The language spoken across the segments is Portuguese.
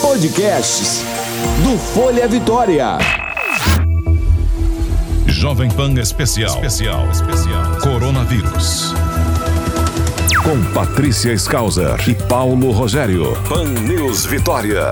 Podcasts do Folha Vitória. Jovem Pan Especial. Especial. Especial. Coronavírus. Com Patrícia Skauser e Paulo Rogério. Pan News Vitória.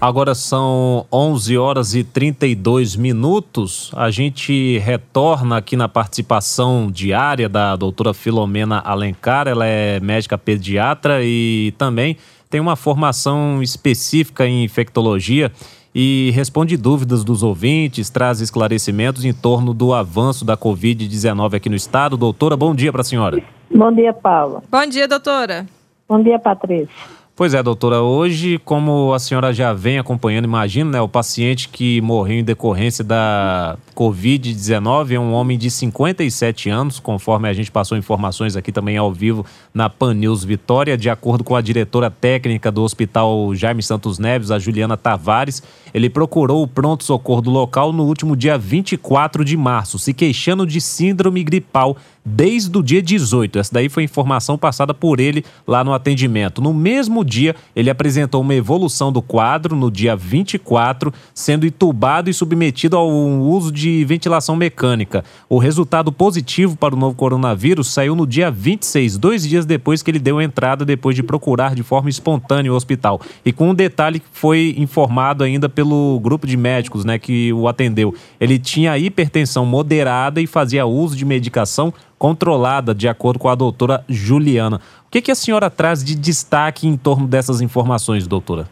Agora são 11 horas e 32 minutos. A gente retorna aqui na participação diária da doutora Filomena Alencar. Ela é médica pediatra e também tem uma formação específica em infectologia e responde dúvidas dos ouvintes, traz esclarecimentos em torno do avanço da Covid-19 aqui no estado. Doutora, bom dia para a senhora. Bom dia, Paula. Bom dia, doutora. Bom dia, Patrícia. Pois é, doutora. Hoje, como a senhora já vem acompanhando, imagina, né? O paciente que morreu em decorrência da Covid-19 é um homem de 57 anos, conforme a gente passou informações aqui também ao vivo na Pan News Vitória. De acordo com a diretora técnica do Hospital Jaime Santos Neves, a Juliana Tavares, ele procurou o pronto-socorro do local no último dia 24 de março, se queixando de síndrome gripal desde o dia 18. Essa daí foi informação passada por ele lá no atendimento. No mesmo dia, ele apresentou uma evolução do quadro no dia 24, sendo entubado e submetido ao uso de ventilação mecânica. O resultado positivo para o novo coronavírus saiu no dia 26, dois dias depois que ele deu entrada depois de procurar de forma espontânea o hospital. E com um detalhe que foi informado ainda pelo grupo de médicos né, que o atendeu. Ele tinha hipertensão moderada e fazia uso de medicação controlada, de acordo com a doutora Juliana. O que, que a senhora traz de destaque em torno dessas informações, doutora?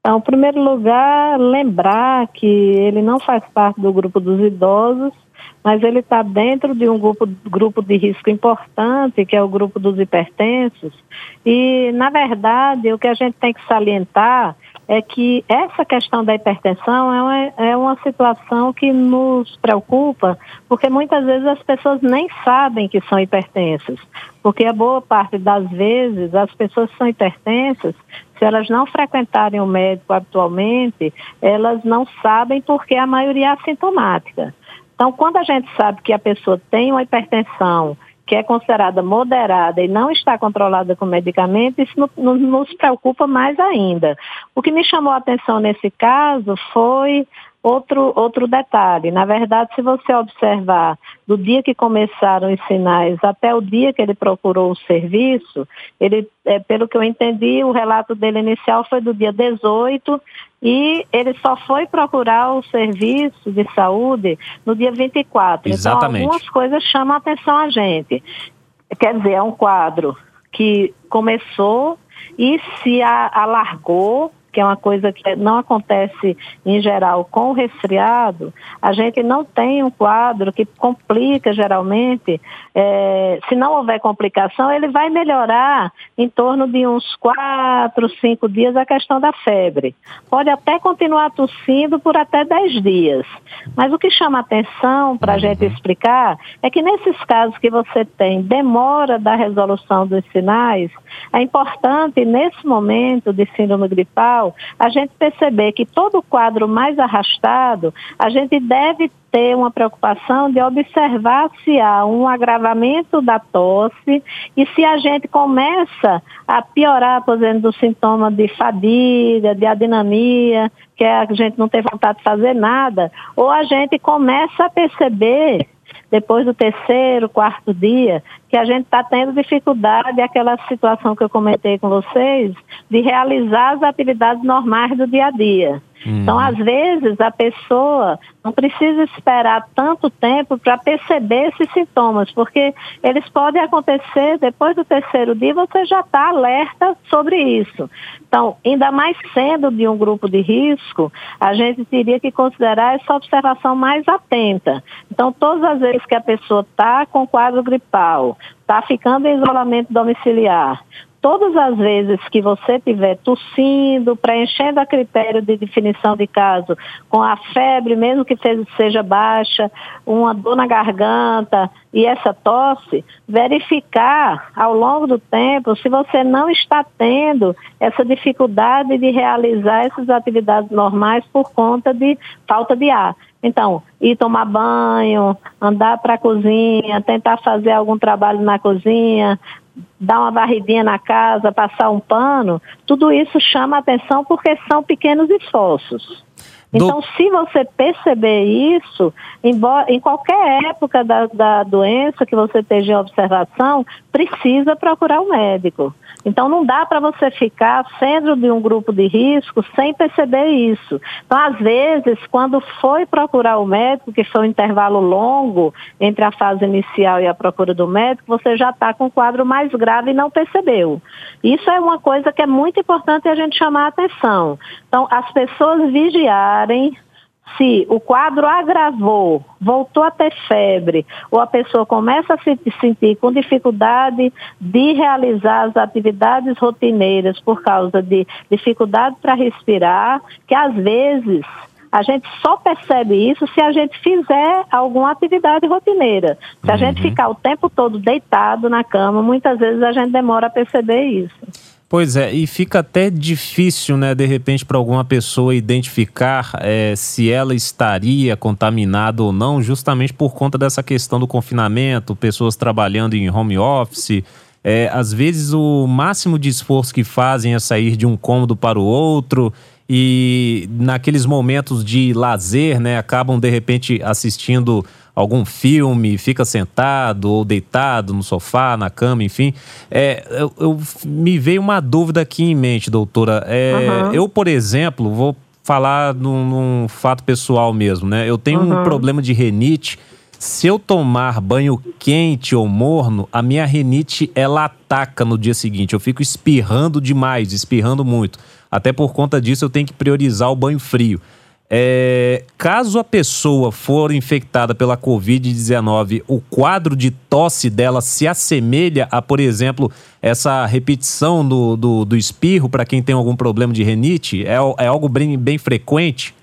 Então, em primeiro lugar, lembrar que ele não faz parte do grupo dos idosos, mas ele está dentro de um grupo, grupo de risco importante, que é o grupo dos hipertensos. E, na verdade, o que a gente tem que salientar é que essa questão da hipertensão é uma, é uma situação que nos preocupa, porque muitas vezes as pessoas nem sabem que são hipertensas, porque a boa parte das vezes as pessoas são hipertensas, se elas não frequentarem o médico habitualmente, elas não sabem porque a maioria é assintomática. Então, quando a gente sabe que a pessoa tem uma hipertensão que é considerada moderada e não está controlada com medicamento, isso nos preocupa mais ainda. O que me chamou a atenção nesse caso foi Outro, outro detalhe, na verdade, se você observar do dia que começaram os sinais até o dia que ele procurou o serviço, ele, é, pelo que eu entendi, o relato dele inicial foi do dia 18 e ele só foi procurar o serviço de saúde no dia 24. Exatamente. Então, algumas coisas chamam a atenção a gente. Quer dizer, é um quadro que começou e se alargou que é uma coisa que não acontece em geral com o resfriado, a gente não tem um quadro que complica geralmente. É, se não houver complicação, ele vai melhorar em torno de uns quatro, cinco dias a questão da febre. Pode até continuar tossindo por até dez dias. Mas o que chama atenção para a uhum. gente explicar é que nesses casos que você tem demora da resolução dos sinais, é importante nesse momento de síndrome gripal a gente perceber que todo o quadro mais arrastado, a gente deve ter uma preocupação de observar se há um agravamento da tosse e se a gente começa a piorar, por exemplo, do sintoma de fadiga, de adinamia, que a gente não tem vontade de fazer nada, ou a gente começa a perceber depois do terceiro, quarto dia, que a gente está tendo dificuldade, aquela situação que eu comentei com vocês, de realizar as atividades normais do dia a dia. Uhum. Então, às vezes, a pessoa não precisa esperar tanto tempo para perceber esses sintomas, porque eles podem acontecer depois do terceiro dia, você já está alerta sobre isso. Então, ainda mais sendo de um grupo de risco, a gente teria que considerar essa observação mais atenta. Então, todas as vezes que a pessoa está com quadro gripal, está ficando em isolamento domiciliar, todas as vezes que você estiver tossindo, preenchendo a critério de definição de caso, com a febre, mesmo que seja baixa, uma dor na garganta e essa tosse, verificar ao longo do tempo se você não está tendo essa dificuldade de realizar essas atividades normais por conta de falta de ar. Então, ir tomar banho, andar para a cozinha, tentar fazer algum trabalho na cozinha, dar uma varridinha na casa, passar um pano, tudo isso chama atenção porque são pequenos esforços. Então, Do... se você perceber isso, embora, em qualquer época da, da doença que você esteja em observação, precisa procurar o um médico. Então não dá para você ficar sendo de um grupo de risco sem perceber isso. Então, às vezes, quando foi procurar o médico, que foi um intervalo longo entre a fase inicial e a procura do médico, você já está com um quadro mais grave e não percebeu. Isso é uma coisa que é muito importante a gente chamar a atenção. Então, as pessoas vigiarem se o quadro agravou, voltou a ter febre, ou a pessoa começa a se sentir com dificuldade de realizar as atividades rotineiras por causa de dificuldade para respirar, que às vezes a gente só percebe isso se a gente fizer alguma atividade rotineira. Se a uhum. gente ficar o tempo todo deitado na cama, muitas vezes a gente demora a perceber isso. Pois é, e fica até difícil, né, de repente, para alguma pessoa identificar é, se ela estaria contaminada ou não, justamente por conta dessa questão do confinamento, pessoas trabalhando em home office. É, às vezes, o máximo de esforço que fazem é sair de um cômodo para o outro e naqueles momentos de lazer, né, acabam de repente assistindo algum filme, fica sentado ou deitado no sofá, na cama, enfim. É, eu, eu me veio uma dúvida aqui em mente, doutora. É, uhum. Eu, por exemplo, vou falar num, num, fato pessoal mesmo, né? Eu tenho uhum. um problema de renite. Se eu tomar banho quente ou morno, a minha renite ela ataca no dia seguinte. Eu fico espirrando demais, espirrando muito. Até por conta disso, eu tenho que priorizar o banho frio. É, caso a pessoa for infectada pela Covid-19, o quadro de tosse dela se assemelha a, por exemplo, essa repetição do, do, do espirro para quem tem algum problema de renite? É, é algo bem, bem frequente?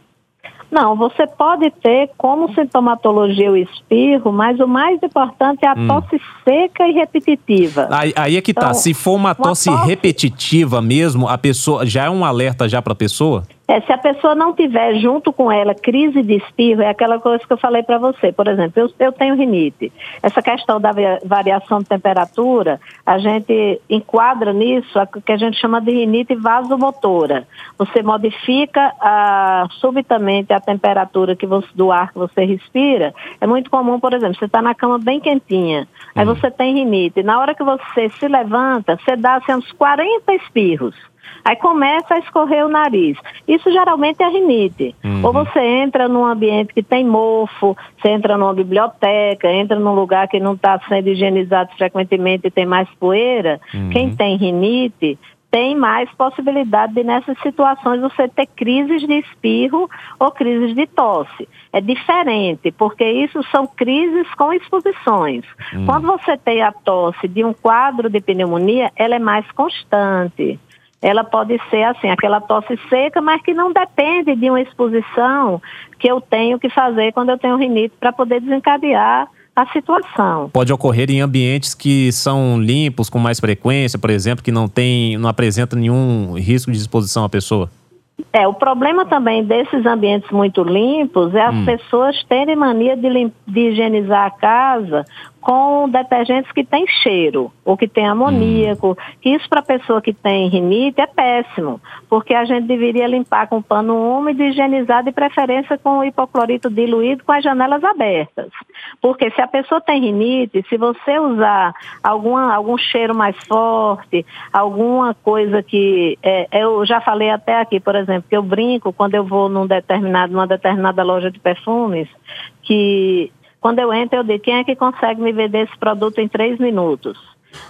Não, você pode ter como sintomatologia o espirro, mas o mais importante é a hum. tosse seca e repetitiva. Aí, aí é que tá. então, tá. Se for uma tosse, uma tosse repetitiva mesmo, a pessoa já é um alerta já para a pessoa? É, se a pessoa não tiver junto com ela crise de espirro, é aquela coisa que eu falei para você. Por exemplo, eu, eu, tenho rinite. Essa questão da variação de temperatura, a gente enquadra nisso o que a gente chama de rinite vasomotora. Você modifica a, subitamente a temperatura que você, do ar que você respira. É muito comum, por exemplo, você está na cama bem quentinha, aí uhum. você tem rinite. Na hora que você se levanta, você dá assim, uns 40 espirros. Aí começa a escorrer o nariz. Isso geralmente é rinite. Uhum. Ou você entra num ambiente que tem mofo, você entra numa biblioteca, entra num lugar que não está sendo higienizado frequentemente e tem mais poeira. Uhum. Quem tem rinite tem mais possibilidade de nessas situações você ter crises de espirro ou crises de tosse. É diferente, porque isso são crises com exposições. Uhum. Quando você tem a tosse de um quadro de pneumonia, ela é mais constante ela pode ser assim, aquela tosse seca, mas que não depende de uma exposição que eu tenho que fazer quando eu tenho rinite para poder desencadear a situação. Pode ocorrer em ambientes que são limpos com mais frequência, por exemplo, que não tem, não apresenta nenhum risco de exposição à pessoa. É, o problema também desses ambientes muito limpos é as hum. pessoas terem mania de, de higienizar a casa com detergentes que têm cheiro ou que têm amoníaco, que isso para pessoa que tem rinite é péssimo, porque a gente deveria limpar com pano úmido e higienizar de preferência com hipoclorito diluído com as janelas abertas. Porque se a pessoa tem rinite, se você usar alguma, algum cheiro mais forte, alguma coisa que é, eu já falei até aqui, por exemplo, que eu brinco quando eu vou num determinado, numa determinada loja de perfumes, que quando eu entro, eu digo, quem é que consegue me vender esse produto em três minutos?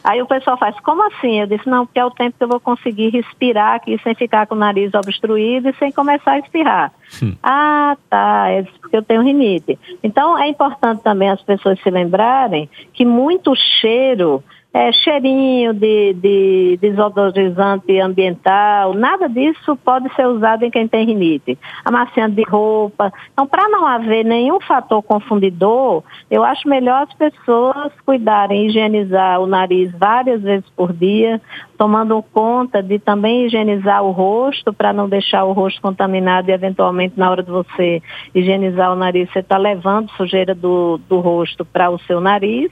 Aí o pessoal faz, como assim? Eu disse, não, porque é o tempo que eu vou conseguir respirar aqui sem ficar com o nariz obstruído e sem começar a espirrar. Hum. Ah, tá, é porque eu tenho rinite. Então é importante também as pessoas se lembrarem que muito cheiro é, cheirinho de, de desodorizante ambiental, nada disso pode ser usado em quem tem rinite. Amaciante de roupa. Então, para não haver nenhum fator confundidor, eu acho melhor as pessoas cuidarem, higienizar o nariz várias vezes por dia, tomando conta de também higienizar o rosto para não deixar o rosto contaminado e eventualmente na hora de você higienizar o nariz, você está levando sujeira do, do rosto para o seu nariz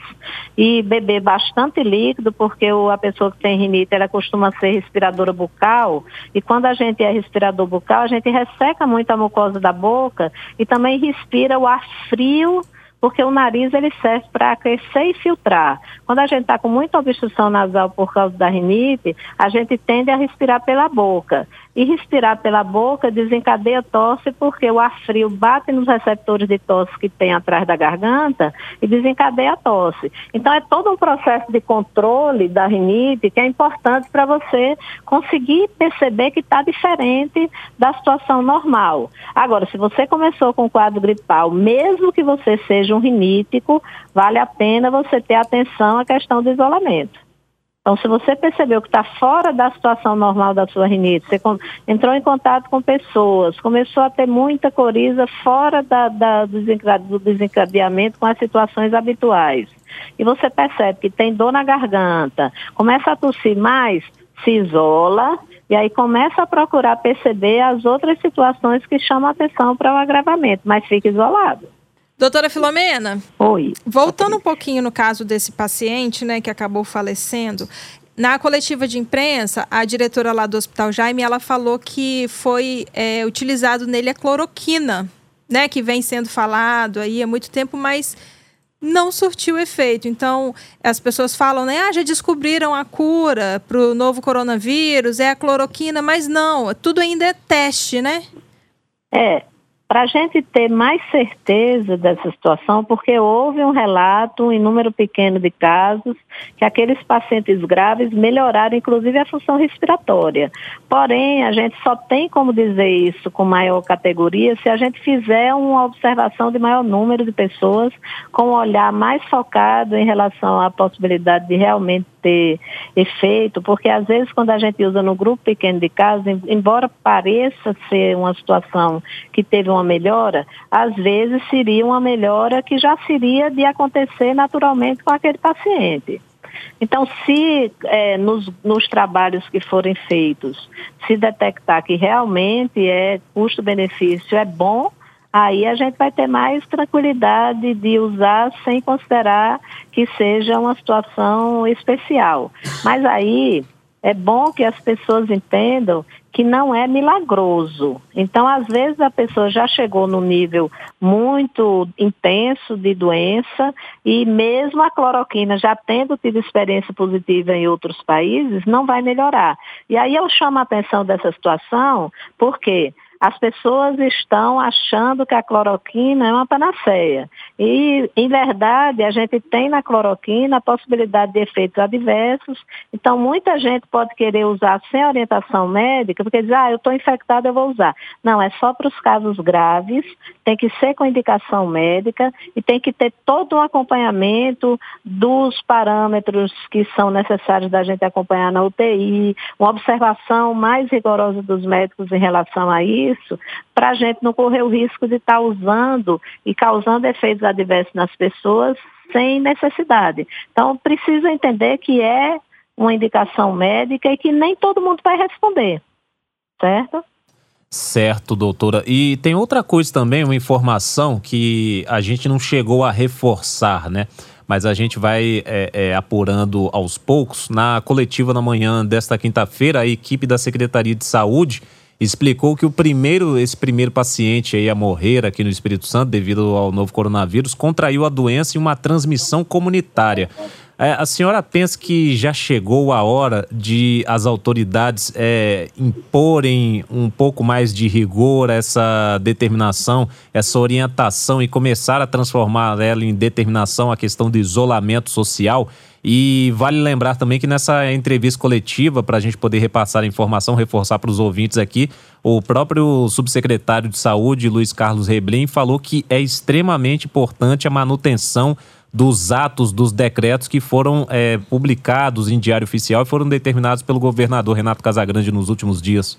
e beber bastante líquido, porque o, a pessoa que tem rinite, ela costuma ser respiradora bucal e quando a gente é respirador bucal, a gente resseca muito a mucosa da boca e também respira o ar frio porque o nariz ele serve para aquecer e filtrar. Quando a gente está com muita obstrução nasal por causa da rinite, a gente tende a respirar pela boca. E respirar pela boca desencadeia tosse porque o ar frio bate nos receptores de tosse que tem atrás da garganta e desencadeia a tosse. Então é todo um processo de controle da rinite que é importante para você conseguir perceber que está diferente da situação normal. Agora, se você começou com quadro gripal, mesmo que você seja um rinítico, vale a pena você ter atenção à questão do isolamento. Então, se você percebeu que está fora da situação normal da sua rinite, você entrou em contato com pessoas, começou a ter muita coriza fora da, da, do desencadeamento com as situações habituais, e você percebe que tem dor na garganta, começa a tossir mais, se isola e aí começa a procurar perceber as outras situações que chamam atenção para o agravamento, mas fica isolado. Doutora Filomena? Oi. Voltando um pouquinho no caso desse paciente, né, que acabou falecendo, na coletiva de imprensa, a diretora lá do Hospital Jaime, ela falou que foi é, utilizado nele a cloroquina, né, que vem sendo falado aí há muito tempo, mas não surtiu efeito. Então, as pessoas falam, né, ah, já descobriram a cura para o novo coronavírus, é a cloroquina, mas não, tudo ainda é teste, né? É, para a gente ter mais certeza dessa situação, porque houve um relato em número pequeno de casos que aqueles pacientes graves melhoraram inclusive a função respiratória. Porém, a gente só tem como dizer isso com maior categoria se a gente fizer uma observação de maior número de pessoas com um olhar mais focado em relação à possibilidade de realmente ter efeito, porque às vezes quando a gente usa no grupo pequeno de casos, embora pareça ser uma situação que teve uma melhora, às vezes seria uma melhora que já seria de acontecer naturalmente com aquele paciente. Então, se é, nos, nos, trabalhos que forem feitos, se detectar que realmente é custo-benefício é bom, aí a gente vai ter mais tranquilidade de usar sem considerar que seja uma situação especial. Mas aí é bom que as pessoas entendam que não é milagroso. Então, às vezes, a pessoa já chegou no nível muito intenso de doença e mesmo a cloroquina já tendo tido experiência positiva em outros países, não vai melhorar. E aí eu chamo a atenção dessa situação porque as pessoas estão achando que a cloroquina é uma panaceia. E, em verdade, a gente tem na cloroquina a possibilidade de efeitos adversos. Então, muita gente pode querer usar sem orientação médica, porque diz, ah, eu estou infectado, eu vou usar. Não, é só para os casos graves, tem que ser com indicação médica e tem que ter todo um acompanhamento dos parâmetros que são necessários da gente acompanhar na UTI, uma observação mais rigorosa dos médicos em relação a isso isso para a gente não correr o risco de estar tá usando e causando efeitos adversos nas pessoas sem necessidade. Então, precisa entender que é uma indicação médica e que nem todo mundo vai responder, certo? Certo, doutora. E tem outra coisa também, uma informação que a gente não chegou a reforçar, né? Mas a gente vai é, é, apurando aos poucos. Na coletiva na manhã desta quinta-feira, a equipe da Secretaria de Saúde explicou que o primeiro, esse primeiro paciente aí a morrer aqui no Espírito Santo devido ao novo coronavírus contraiu a doença em uma transmissão comunitária. É, a senhora pensa que já chegou a hora de as autoridades é, imporem um pouco mais de rigor essa determinação, essa orientação e começar a transformar ela em determinação a questão do isolamento social? E vale lembrar também que nessa entrevista coletiva, para a gente poder repassar a informação, reforçar para os ouvintes aqui, o próprio subsecretário de Saúde, Luiz Carlos Reblin, falou que é extremamente importante a manutenção dos atos, dos decretos que foram é, publicados em Diário Oficial e foram determinados pelo governador Renato Casagrande nos últimos dias?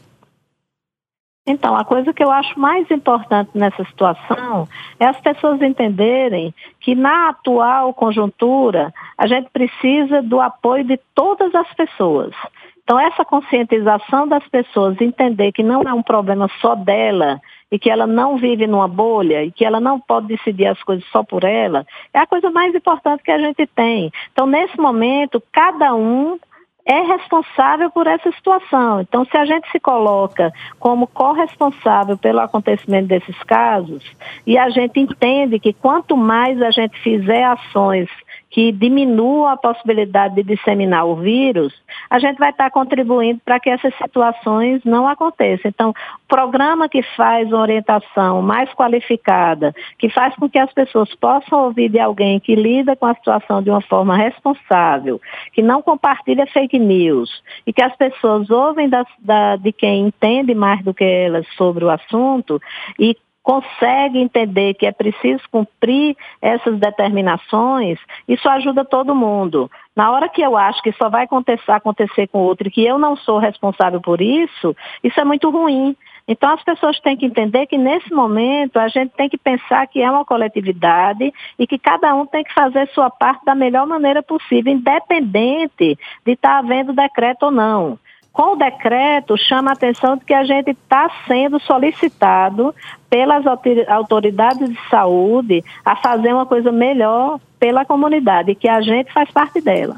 Então, a coisa que eu acho mais importante nessa situação é as pessoas entenderem que na atual conjuntura a gente precisa do apoio de todas as pessoas. Então, essa conscientização das pessoas, entender que não é um problema só dela, e que ela não vive numa bolha e que ela não pode decidir as coisas só por ela, é a coisa mais importante que a gente tem. Então, nesse momento, cada um é responsável por essa situação. Então, se a gente se coloca como corresponsável pelo acontecimento desses casos, e a gente entende que quanto mais a gente fizer ações que diminuam a possibilidade de disseminar o vírus, a gente vai estar contribuindo para que essas situações não aconteçam. Então, programa que faz uma orientação mais qualificada, que faz com que as pessoas possam ouvir de alguém que lida com a situação de uma forma responsável, que não compartilha fake news e que as pessoas ouvem da, da, de quem entende mais do que elas sobre o assunto e consegue entender que é preciso cumprir essas determinações, isso ajuda todo mundo. Na hora que eu acho que só vai acontecer, acontecer com outro e que eu não sou responsável por isso, isso é muito ruim. Então as pessoas têm que entender que nesse momento a gente tem que pensar que é uma coletividade e que cada um tem que fazer sua parte da melhor maneira possível, independente de estar tá havendo decreto ou não. Com o decreto, chama a atenção de que a gente está sendo solicitado pelas autoridades de saúde a fazer uma coisa melhor pela comunidade, que a gente faz parte dela.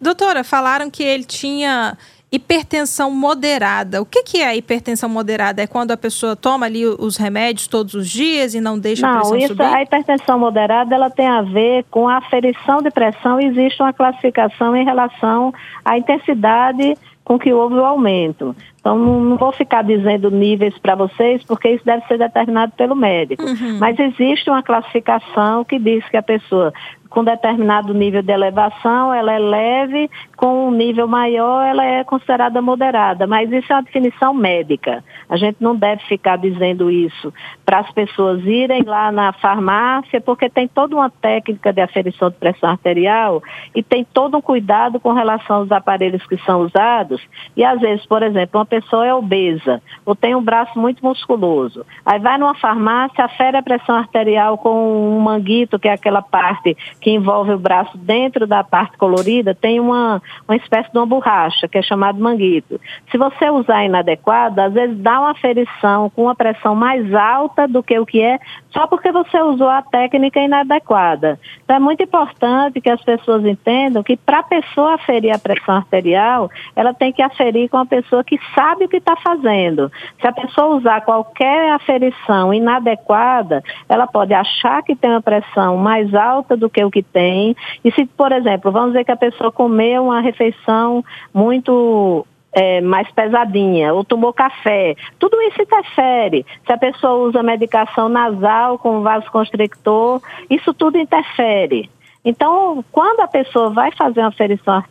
Doutora, falaram que ele tinha hipertensão moderada. O que, que é a hipertensão moderada? É quando a pessoa toma ali os remédios todos os dias e não deixa não, a pressão isso, subir? A hipertensão moderada ela tem a ver com a aferição de pressão. Existe uma classificação em relação à intensidade com que houve o aumento. Então, não, vou ficar dizendo níveis para vocês, porque isso deve ser determinado pelo médico. Uhum. Mas existe uma classificação que diz que a pessoa com determinado nível de elevação, ela é leve, com um nível maior, ela é considerada moderada. Mas isso é uma definição médica. A gente não deve ficar dizendo isso para as pessoas irem lá na farmácia, porque tem toda uma técnica de aferição de pressão arterial e tem todo um cuidado com relação aos aparelhos que são usados. E às vezes, por exemplo, uma pessoa é obesa ou tem um braço muito musculoso. Aí vai numa farmácia, afere a pressão arterial com um manguito, que é aquela parte que envolve o braço dentro da parte colorida, tem uma, uma espécie de uma borracha, que é chamado manguito. Se você usar inadequado, às vezes dá uma aferição com uma pressão mais alta do que o que é, só porque você usou a técnica inadequada. Então é muito importante que as pessoas entendam que para a pessoa aferir a pressão arterial, ela tem que aferir com a pessoa que sabe o que está fazendo. Se a pessoa usar qualquer aferição inadequada, ela pode achar que tem uma pressão mais alta do que o que tem. E se, por exemplo, vamos dizer que a pessoa comeu uma refeição muito é, mais pesadinha, ou tomou café. Tudo isso interfere. Se a pessoa usa medicação nasal com vasoconstrictor, isso tudo interfere. Então, quando a pessoa vai fazer uma aferição,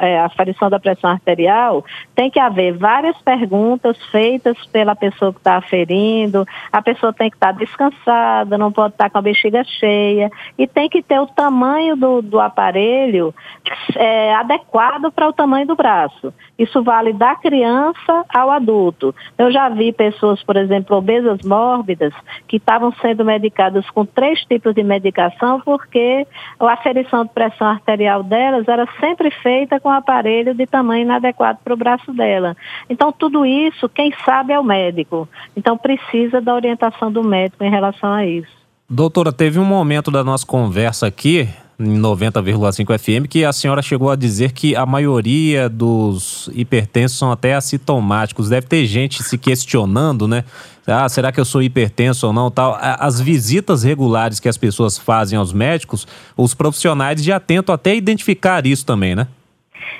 é, aferição da pressão arterial, tem que haver várias perguntas feitas pela pessoa que está aferindo, a pessoa tem que estar tá descansada, não pode estar tá com a bexiga cheia, e tem que ter o tamanho do, do aparelho é, adequado para o tamanho do braço. Isso vale da criança ao adulto. Eu já vi pessoas, por exemplo, obesas mórbidas, que estavam sendo medicadas com três tipos de medicação porque a aferição de pressão arterial delas era sempre feita com aparelho de tamanho inadequado para o braço dela. Então, tudo isso, quem sabe é o médico. Então, precisa da orientação do médico em relação a isso. Doutora, teve um momento da nossa conversa aqui, em 90,5 FM, que a senhora chegou a dizer que a maioria dos hipertensos são até assintomáticos. Deve ter gente se questionando, né? Ah, será que eu sou hipertenso ou não? Tal. As visitas regulares que as pessoas fazem aos médicos, os profissionais já tentam até identificar isso também, né?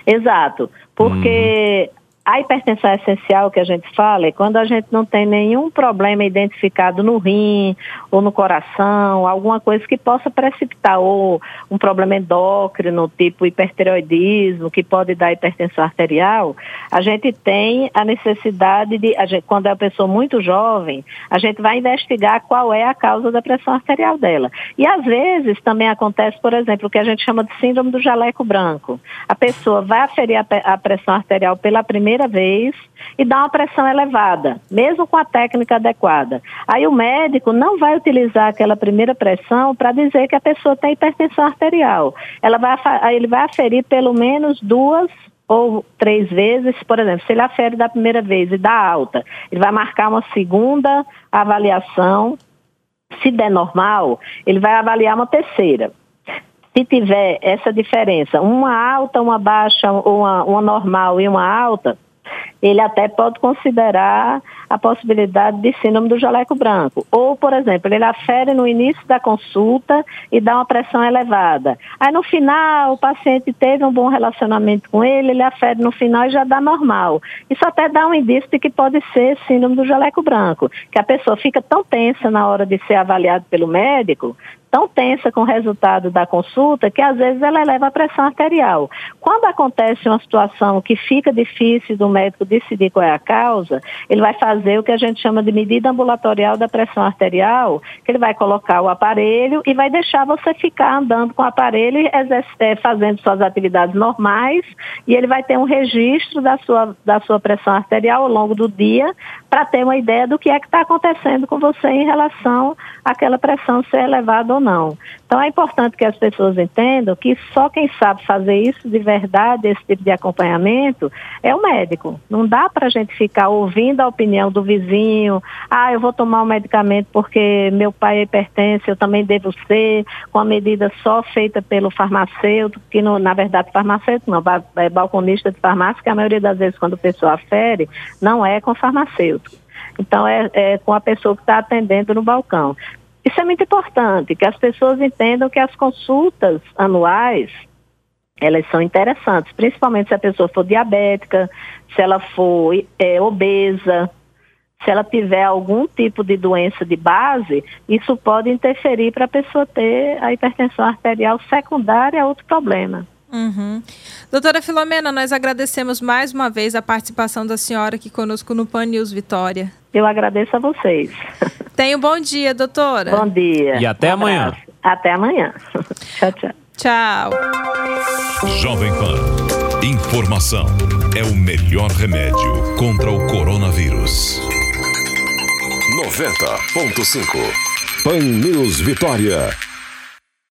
Exato, porque hum. A hipertensão essencial que a gente fala é quando a gente não tem nenhum problema identificado no rim ou no coração, alguma coisa que possa precipitar, ou um problema endócrino, tipo hipertireoidismo, que pode dar hipertensão arterial, a gente tem a necessidade de, a gente, quando é uma pessoa muito jovem, a gente vai investigar qual é a causa da pressão arterial dela. E às vezes também acontece, por exemplo, o que a gente chama de síndrome do jaleco branco. A pessoa vai aferir a, a pressão arterial pela primeira primeira vez e dá uma pressão elevada, mesmo com a técnica adequada. Aí o médico não vai utilizar aquela primeira pressão para dizer que a pessoa tem hipertensão arterial. Ela vai, ele vai aferir pelo menos duas ou três vezes, por exemplo, se ele afere da primeira vez e dá alta, ele vai marcar uma segunda avaliação. Se der normal, ele vai avaliar uma terceira. Se tiver essa diferença, uma alta, uma baixa, uma, uma normal e uma alta, ele até pode considerar a possibilidade de síndrome do jaleco branco. Ou, por exemplo, ele afere no início da consulta e dá uma pressão elevada. Aí no final o paciente teve um bom relacionamento com ele, ele afere no final e já dá normal. Isso até dá um indício de que pode ser síndrome do jaleco branco, que a pessoa fica tão tensa na hora de ser avaliado pelo médico, tão tensa com o resultado da consulta que às vezes ela eleva a pressão arterial. Quando acontece uma situação que fica difícil do médico decidir qual é a causa, ele vai fazer o que a gente chama de medida ambulatorial da pressão arterial, que ele vai colocar o aparelho e vai deixar você ficar andando com o aparelho e é, fazendo suas atividades normais e ele vai ter um registro da sua, da sua pressão arterial ao longo do dia para ter uma ideia do que é que está acontecendo com você em relação àquela pressão ser elevada ou não. Então é importante que as pessoas entendam que só quem sabe fazer isso de verdade, esse tipo de acompanhamento, é o médico. Não dá para a gente ficar ouvindo a opinião do vizinho, ah, eu vou tomar um medicamento porque meu pai hipertenso, eu também devo ser, com a medida só feita pelo farmacêutico, que no, na verdade farmacêutico não, é balconista de farmácia, que a maioria das vezes quando a pessoa afere, não é com farmacêutico. Então, é, é, com a pessoa que está atendendo no balcão. Isso é muito importante, que as pessoas entendam que as consultas anuais, elas são interessantes, principalmente se a pessoa for diabética, se ela for é, obesa, se ela tiver algum tipo de doença de base, isso pode interferir para a pessoa ter a hipertensão arterial secundária a outro problema. Uhum. Doutora Filomena, nós agradecemos mais uma vez a participação da senhora aqui conosco no Pan News Vitória. Eu agradeço a vocês. Tenha um bom dia, doutora. Bom dia. E até um amanhã. Até amanhã. tchau, tchau. Tchau. Jovem Pan. Informação é o melhor remédio contra o coronavírus. 90.5 Pan News Vitória.